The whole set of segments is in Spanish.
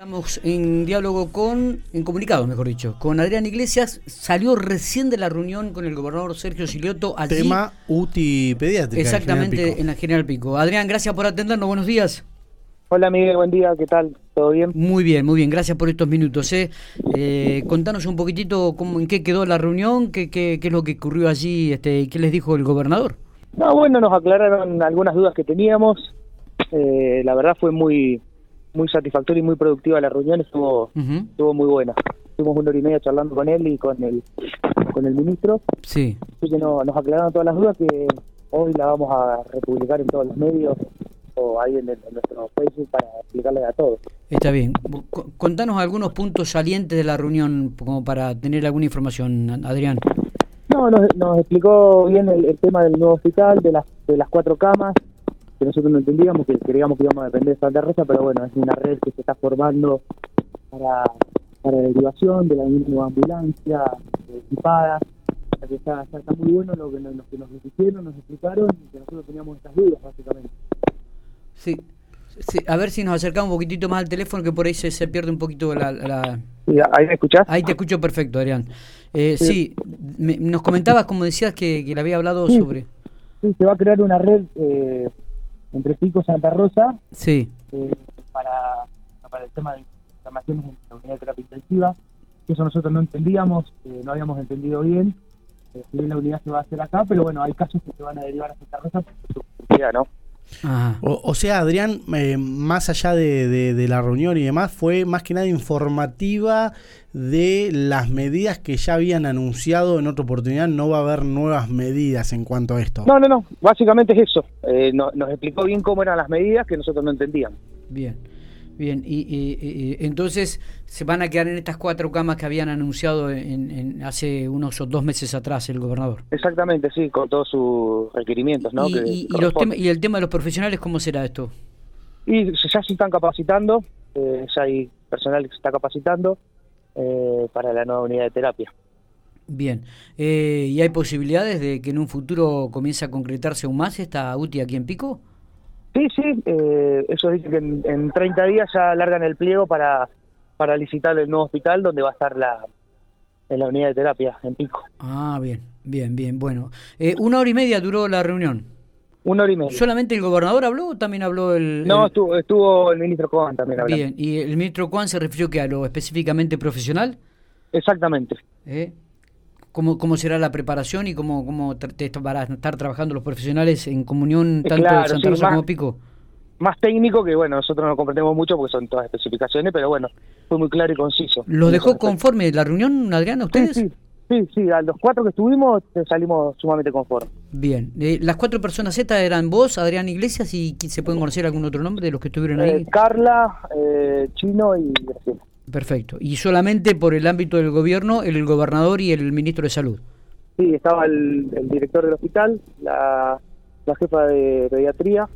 Estamos en diálogo con, en comunicado mejor dicho, con Adrián Iglesias. Salió recién de la reunión con el gobernador Sergio Silioto allí. Tema UTI pediátrica. Exactamente, en la General Pico. Adrián, gracias por atendernos. Buenos días. Hola Miguel, buen día, ¿qué tal? ¿Todo bien? Muy bien, muy bien, gracias por estos minutos. ¿eh? Eh, contanos un poquitito cómo, en qué quedó la reunión, qué, qué, qué es lo que ocurrió allí este, y qué les dijo el gobernador. No, bueno, nos aclararon algunas dudas que teníamos. Eh, la verdad fue muy muy satisfactoria y muy productiva la reunión, estuvo estuvo muy buena. Estuvimos una hora y media charlando con él y con el con el ministro. Sí. Así que no, nos aclararon todas las dudas que hoy la vamos a republicar en todos los medios o ahí en, el, en nuestro Facebook para explicarles a todos. Está bien. Contanos algunos puntos salientes de la reunión como para tener alguna información, Adrián. No, nos, nos explicó bien el, el tema del nuevo hospital, de las, de las cuatro camas, que nosotros no entendíamos, que creíamos que íbamos a depender de Santa Rosa, pero bueno, es una red que se está formando para, para la derivación de la misma ambulancia, eh, equipada, que está, está, está muy bueno lo que, nos, lo que nos hicieron, nos explicaron, y que nosotros teníamos estas dudas, básicamente. Sí. Sí, a ver si nos acercamos un poquitito más al teléfono, que por ahí se, se pierde un poquito la, la- ¿Y ¿Ahí me escuchás? Ahí te escucho perfecto, Adrián. Eh, sí, Sí. me- nos comentabas, como decías, que, que le había hablado Sí. sobre... Sí, se va a crear una red eh, entre Pico y Santa Rosa, Sí, eh, para, para el tema de inflamaciones en la unidad de terapia intensiva. Eso nosotros no entendíamos, eh, no habíamos entendido bien. Eh, si bien la unidad se va a hacer acá, pero bueno, hay casos que se van a derivar a Santa Rosa por su complejidad, ¿no? Ajá. O, o sea, Adrián, eh, más allá de, de- de la reunión y demás, fue más que nada informativa de las medidas que ya habían anunciado en otra oportunidad. No va a haber nuevas medidas en cuanto a esto. No, no, no, básicamente es eso. Eh, no- nos explicó bien cómo eran las medidas que nosotros no entendíamos. Bien, bien. Y, y- y- y entonces se van a quedar en estas cuatro camas que habían anunciado en, en- hace unos dos meses atrás el gobernador. Exactamente, sí, con todos sus requerimientos, ¿no? que los y el tema de los profesionales, ¿cómo será esto? Y ya se están capacitando, eh, ya hay personal que se está capacitando eh, para la nueva unidad de terapia. Bien. Eh, ¿Y hay posibilidades de que en un futuro comience a concretarse aún más esta UTI aquí en Pico? Sí, sí, eh, eso dice que en, en 30 días ya largan el pliego para, para licitar el nuevo hospital donde va a estar la, en la unidad de terapia, en Pico. Ah, bien, bien, bien. Bueno, eh, una hora y media duró la reunión. Una hora y media. ¿Solamente el gobernador habló o también habló el...? No, el- estuvo, estuvo el ministro Coban también hablando. Bien, ¿y el ministro Juan se refirió que a lo específicamente profesional? Exactamente. ¿Eh? ¿Cómo, ¿Cómo será la preparación y cómo, cómo te- van a estar trabajando los profesionales en comunión Eh, tanto claro, de Santa sí, Rosa más- como Pico? Más técnico que, bueno, nosotros no comprendemos mucho porque son todas especificaciones, pero bueno, fue muy claro y conciso. ¿Los dejó conforme la reunión, Adrián, a ustedes? Sí, sí, sí, sí, a los cuatro que estuvimos eh, salimos sumamente conformes. Bien. Eh, las cuatro personas Z eran vos, Adrián Iglesias, y se pueden conocer algún otro nombre de los que estuvieron ahí. Eh, Carla, eh, Chino y Graciela. Perfecto. Y solamente por el ámbito del gobierno, el, gobernador y el ministro de Salud. Sí, estaba el, el director del hospital, la, la jefa de pediatría,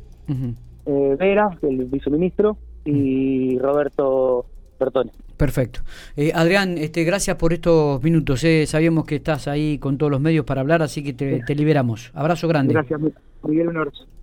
eh, Vera, el viceministro, y Roberto Bertone. Perfecto. Eh, Adrián, este, gracias por estos minutos. eh. Sabíamos que estás ahí con todos los medios para hablar, así que te, te liberamos. Abrazo grande. Gracias, Miguel, un abrazo.